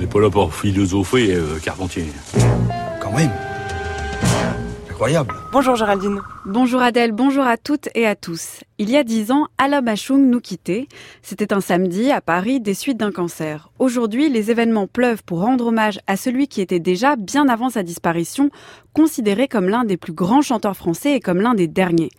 n'est pas là pour philosopher, euh, Carpentier. Quand même. Incroyable. Bonjour Géraldine. Bonjour Adèle, bonjour à toutes et à tous. Il y a dix ans, Alain Bachung nous quittait. C'était un samedi à Paris des suites d'un cancer. Aujourd'hui, les événements pleuvent pour rendre hommage à celui qui était déjà, bien avant sa disparition, considéré comme l'un des plus grands chanteurs français et comme l'un des derniers.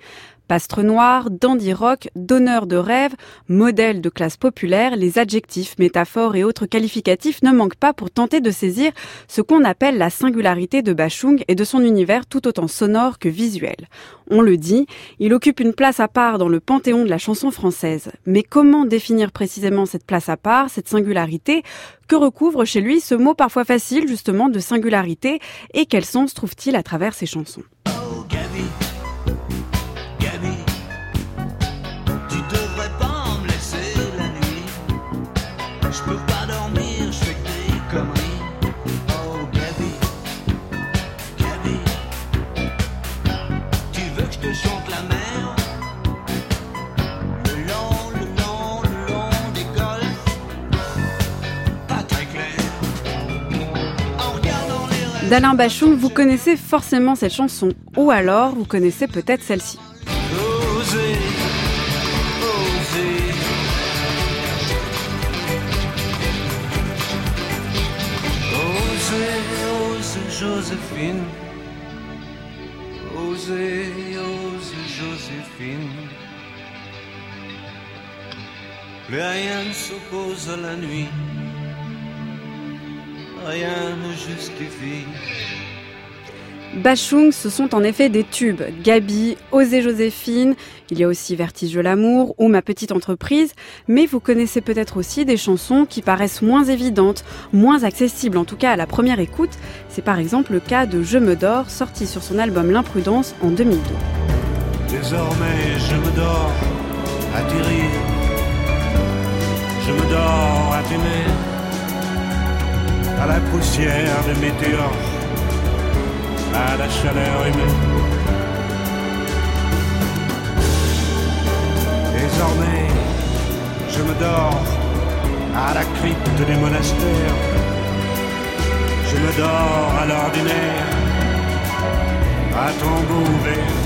Pastre noir, dandy rock, donneur de rêve, modèle de classe populaire, les adjectifs, métaphores et autres qualificatifs ne manquent pas pour tenter de saisir ce qu'on appelle la singularité de Bachung et de son univers tout autant sonore que visuel. On le dit, il occupe une place à part dans le panthéon de la chanson française. Mais comment définir précisément cette place à part, cette singularité? Que recouvre chez lui ce mot parfois facile justement de singularité? Et quel sens trouve-t-il à travers ses chansons? D'Alain Bachung, vous connaissez forcément cette chanson, ou alors vous connaissez peut-être celle-ci. S'oppose la nuit rien ne justifie. Bachung, ce sont en effet des tubes. Gabi, Osez Joséphine, il y a aussi Vertige de l'amour ou Ma petite entreprise, mais vous connaissez peut-être aussi des chansons qui paraissent moins évidentes, moins accessibles en tout cas à la première écoute. C'est par exemple le cas de Je me dors, sorti sur son album L'imprudence en 2002. Désormais, je me dors à Je me dors à t'aimer à la poussière de météores, à la chaleur humaine. Désormais, je me dors à la crypte des monastères. Je me dors à l'ordinaire, à ton ouvert.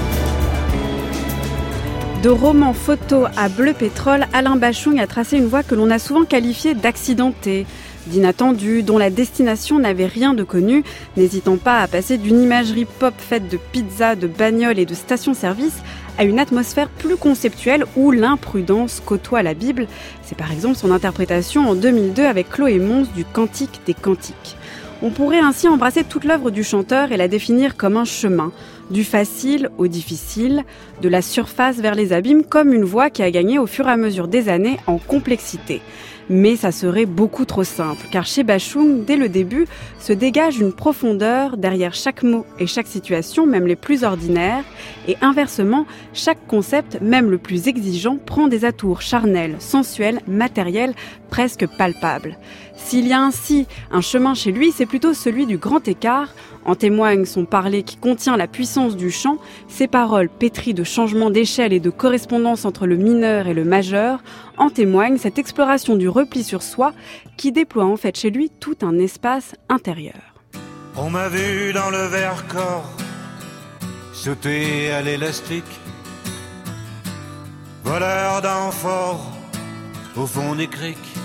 De roman photo à bleu pétrole, Alain Bachung a tracé une voie que l'on a souvent qualifiée d'accidentée d'inattendu, dont la destination n'avait rien de connu, n'hésitant pas à passer d'une imagerie pop faite de pizza, de bagnoles et de stations-service à une atmosphère plus conceptuelle où l'imprudence côtoie la Bible. C'est par exemple son interprétation en 2002 avec Chloé Mons du Cantique des Cantiques. On pourrait ainsi embrasser toute l'œuvre du chanteur et la définir comme un chemin, du facile au difficile, de la surface vers les abîmes, comme une voie qui a gagné au fur et à mesure des années en complexité. Mais ça serait beaucoup trop simple, car chez Bachung, dès le début, se dégage une profondeur derrière chaque mot et chaque situation, même les plus ordinaires, et inversement, chaque concept, même le plus exigeant, prend des atours charnels, sensuels, matériels, presque palpables. S'il y a ainsi un chemin chez lui, c'est plutôt celui du grand écart en témoigne son parler qui contient la puissance du chant, ses paroles pétries de changements d'échelle et de correspondance entre le mineur et le majeur, en témoigne cette exploration du repli sur soi qui déploie en fait chez lui tout un espace intérieur. On m'a vu dans le corps sauter à l'élastique, voleur au fond des criques.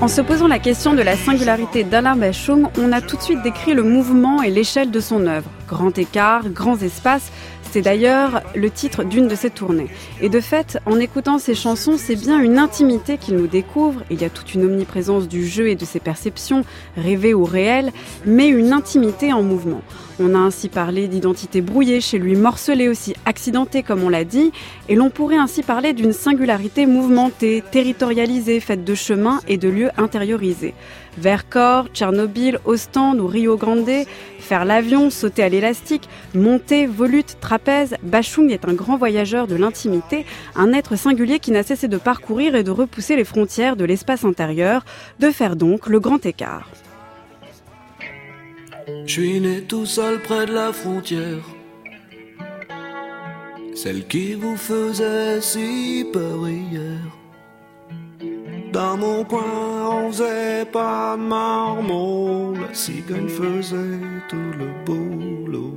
En se posant la question de la singularité d'Alain Bachung, on a tout de suite décrit le mouvement et l'échelle de son œuvre. Grand écart, grands espaces, C'est d'ailleurs le titre d'une de ses tournées. Et de fait, en écoutant ces chansons, c'est bien une intimité qu'il nous découvre. Il y a toute une omniprésence du jeu et de ses perceptions, rêvées ou réelles, mais une intimité en mouvement. On a ainsi parlé d'identité brouillée chez lui, morcelée aussi, accidentée comme on l'a dit, et l'on pourrait ainsi parler d'une singularité mouvementée, territorialisée, faite de chemins et de lieux intériorisés. Vercors, Tchernobyl, Ostende ou Rio Grande, faire l'avion, sauter à l'élastique, monter, volute, trapèze, Bachung est un grand voyageur de l'intimité, un être singulier qui n'a cessé de parcourir et de repousser les frontières de l'espace intérieur, de faire donc le grand écart. Je suis né tout seul près de la frontière. Celle qui vous faisait si peur hier. Dans mon coin, on faisait pas de marmot. La cigogne faisait tout le boulot.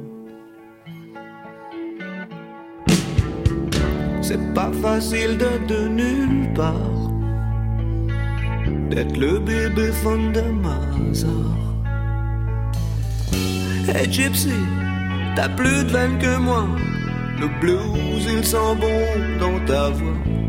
C'est pas facile de de nulle part. D'être le bébé fond de Mazar. Hey Gypsy, t'as plus de veine que moi. Le blues, il sent bon dans ta voix.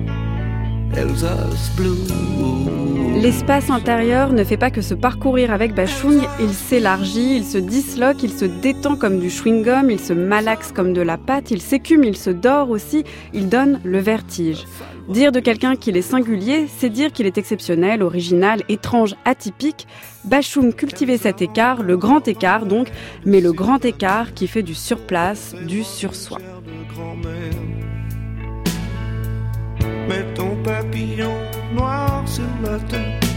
L'espace intérieur ne fait pas que se parcourir avec Bachung, il s'élargit, il se disloque, il se détend comme du chewing-gum, il se malaxe comme de la pâte, il s'écume, il se dort aussi, il donne le vertige. Dire de quelqu'un qu'il est singulier, c'est dire qu'il est exceptionnel, original, étrange, atypique. Bachung cultivait cet écart, le grand écart donc, mais le grand écart qui fait du surplace, du sur-soi.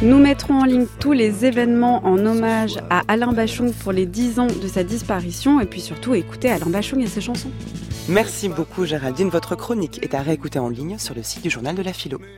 Nous mettrons en ligne tous les événements en hommage à Alain Bachung pour les 10 ans de sa disparition et puis surtout écouter Alain Bachung et ses chansons. Merci beaucoup Géraldine. Votre chronique est à réécouter en ligne sur le site du journal de la philo.